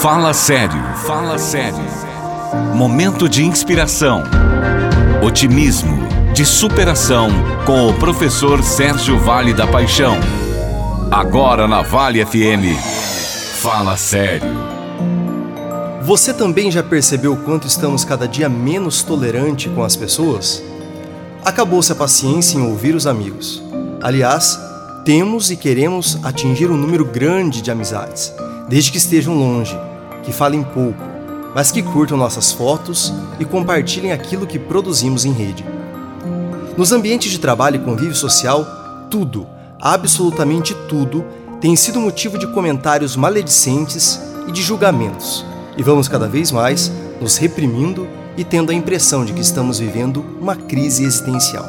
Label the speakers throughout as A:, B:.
A: Fala sério, fala sério. Momento de inspiração, otimismo, de superação com o professor Sérgio Vale da Paixão. Agora na Vale FM. Fala sério.
B: Você também já percebeu quanto estamos cada dia menos tolerante com as pessoas? Acabou-se a paciência em ouvir os amigos. Aliás, temos e queremos atingir um número grande de amizades, desde que estejam longe, que falem pouco, mas que curtam nossas fotos e compartilhem aquilo que produzimos em rede. Nos ambientes de trabalho e convívio social, tudo, absolutamente tudo, tem sido motivo de comentários maledicentes e de julgamentos, e vamos cada vez mais nos reprimindo e tendo a impressão de que estamos vivendo uma crise existencial.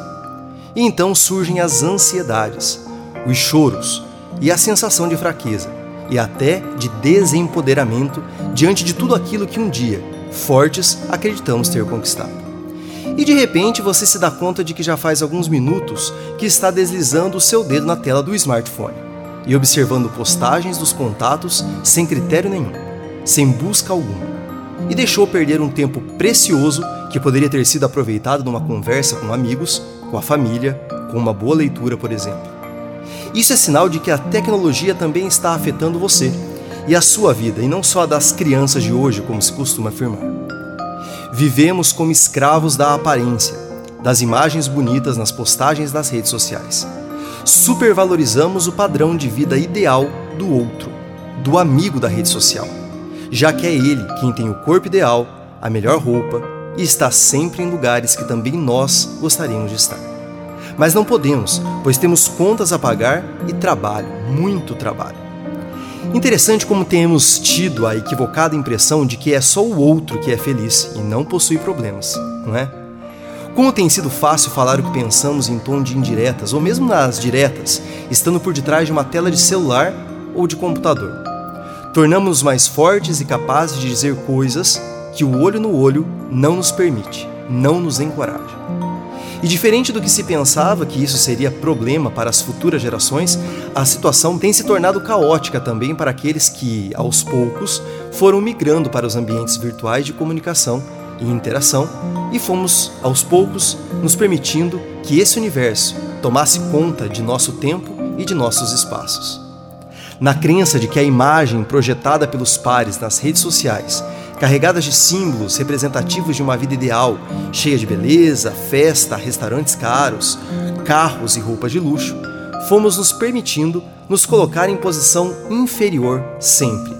B: E então surgem as ansiedades, os choros e a sensação de fraqueza e até de desempoderamento diante de tudo aquilo que um dia, fortes, acreditamos ter conquistado. E de repente você se dá conta de que já faz alguns minutos que está deslizando o seu dedo na tela do smartphone e observando postagens dos contatos sem critério nenhum, sem busca alguma. E deixou perder um tempo precioso que poderia ter sido aproveitado numa conversa com amigos, com a família, com uma boa leitura, por exemplo. Isso é sinal de que a tecnologia também está afetando você e a sua vida, e não só a das crianças de hoje, como se costuma afirmar. Vivemos como escravos da aparência, das imagens bonitas nas postagens das redes sociais. Supervalorizamos o padrão de vida ideal do outro, do amigo da rede social, já que é ele quem tem o corpo ideal, a melhor roupa e está sempre em lugares que também nós gostaríamos de estar. Mas não podemos, pois temos contas a pagar e trabalho, muito trabalho. Interessante como temos tido a equivocada impressão de que é só o outro que é feliz e não possui problemas, não é? Como tem sido fácil falar o que pensamos em tom de indiretas, ou mesmo nas diretas, estando por detrás de uma tela de celular ou de computador. Tornamos-nos mais fortes e capazes de dizer coisas que o olho no olho não nos permite, não nos encoraja. E diferente do que se pensava que isso seria problema para as futuras gerações, a situação tem se tornado caótica também para aqueles que, aos poucos, foram migrando para os ambientes virtuais de comunicação e interação e fomos, aos poucos, nos permitindo que esse universo tomasse conta de nosso tempo e de nossos espaços. Na crença de que a imagem projetada pelos pares nas redes sociais carregadas de símbolos representativos de uma vida ideal, cheia de beleza, festa, restaurantes caros, carros e roupas de luxo, fomos nos permitindo nos colocar em posição inferior sempre,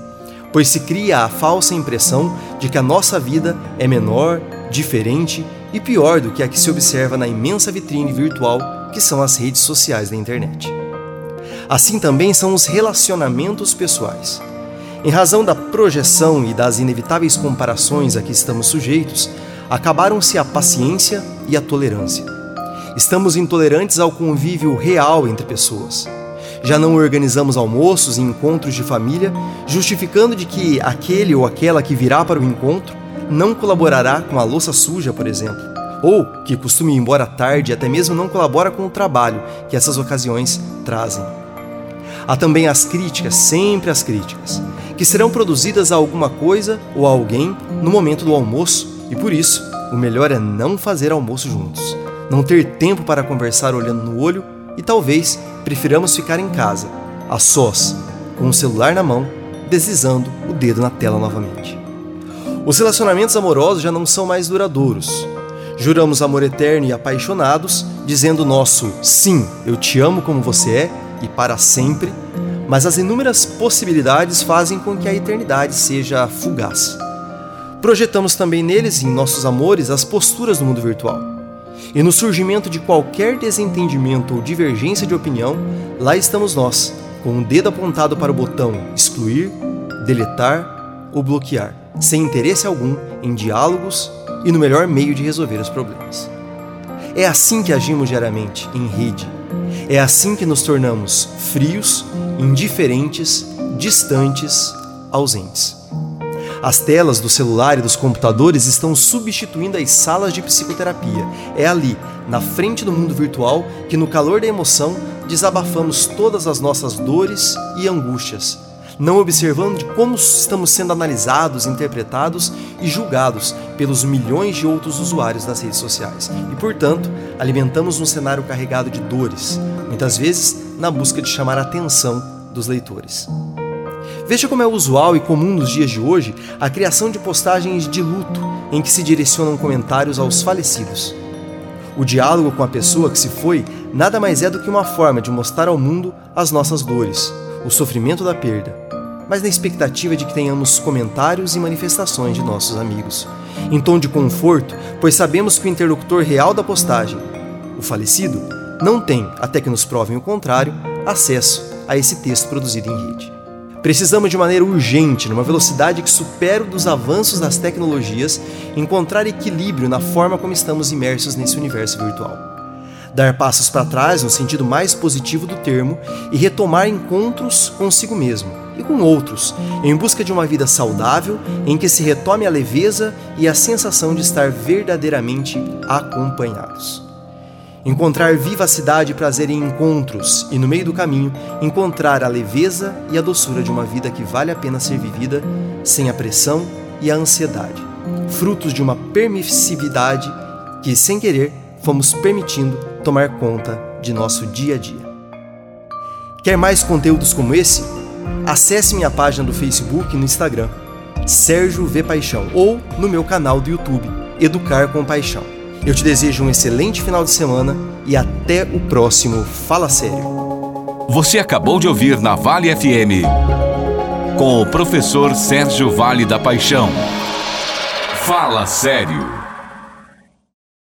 B: pois se cria a falsa impressão de que a nossa vida é menor, diferente e pior do que a que se observa na imensa vitrine virtual que são as redes sociais da internet. Assim também são os relacionamentos pessoais. Em razão da projeção e das inevitáveis comparações a que estamos sujeitos, acabaram-se a paciência e a tolerância. Estamos intolerantes ao convívio real entre pessoas. Já não organizamos almoços e encontros de família, justificando de que aquele ou aquela que virá para o encontro não colaborará com a louça suja, por exemplo, ou que costuma ir embora tarde e até mesmo não colabora com o trabalho que essas ocasiões trazem. Há também as críticas, sempre as críticas que serão produzidas a alguma coisa ou a alguém no momento do almoço, e por isso, o melhor é não fazer almoço juntos, não ter tempo para conversar olhando no olho e talvez prefiramos ficar em casa, a sós, com o celular na mão, deslizando o dedo na tela novamente. Os relacionamentos amorosos já não são mais duradouros. Juramos amor eterno e apaixonados, dizendo nosso sim, eu te amo como você é e para sempre mas as inúmeras possibilidades fazem com que a eternidade seja fugaz. Projetamos também neles, em nossos amores, as posturas do mundo virtual. E no surgimento de qualquer desentendimento ou divergência de opinião, lá estamos nós, com o dedo apontado para o botão excluir, deletar ou bloquear, sem interesse algum em diálogos e no melhor meio de resolver os problemas. É assim que agimos diariamente, em rede. É assim que nos tornamos frios indiferentes, distantes, ausentes. As telas do celular e dos computadores estão substituindo as salas de psicoterapia. É ali, na frente do mundo virtual, que no calor da emoção desabafamos todas as nossas dores e angústias, não observando de como estamos sendo analisados, interpretados e julgados pelos milhões de outros usuários das redes sociais. E, portanto, alimentamos um cenário carregado de dores, muitas vezes na busca de chamar a atenção dos leitores. Veja como é usual e comum nos dias de hoje a criação de postagens de luto em que se direcionam comentários aos falecidos. O diálogo com a pessoa que se foi nada mais é do que uma forma de mostrar ao mundo as nossas dores, o sofrimento da perda, mas na expectativa de que tenhamos comentários e manifestações de nossos amigos, em tom de conforto, pois sabemos que o interlocutor real da postagem, o falecido, não tem, até que nos provem o contrário, acesso a esse texto produzido em rede. Precisamos de maneira urgente, numa velocidade que supera o dos avanços das tecnologias, encontrar equilíbrio na forma como estamos imersos nesse universo virtual. Dar passos para trás no sentido mais positivo do termo e retomar encontros consigo mesmo e com outros, em busca de uma vida saudável em que se retome a leveza e a sensação de estar verdadeiramente acompanhados. Encontrar vivacidade e prazer em encontros e, no meio do caminho, encontrar a leveza e a doçura de uma vida que vale a pena ser vivida sem a pressão e a ansiedade, frutos de uma permissividade que, sem querer, fomos permitindo tomar conta de nosso dia a dia. Quer mais conteúdos como esse? Acesse minha página do Facebook e no Instagram, Sérgio V Paixão, ou no meu canal do YouTube, Educar com Paixão. Eu te desejo um excelente final de semana e até o próximo Fala Sério.
A: Você acabou de ouvir na Vale FM com o professor Sérgio Vale da Paixão. Fala Sério.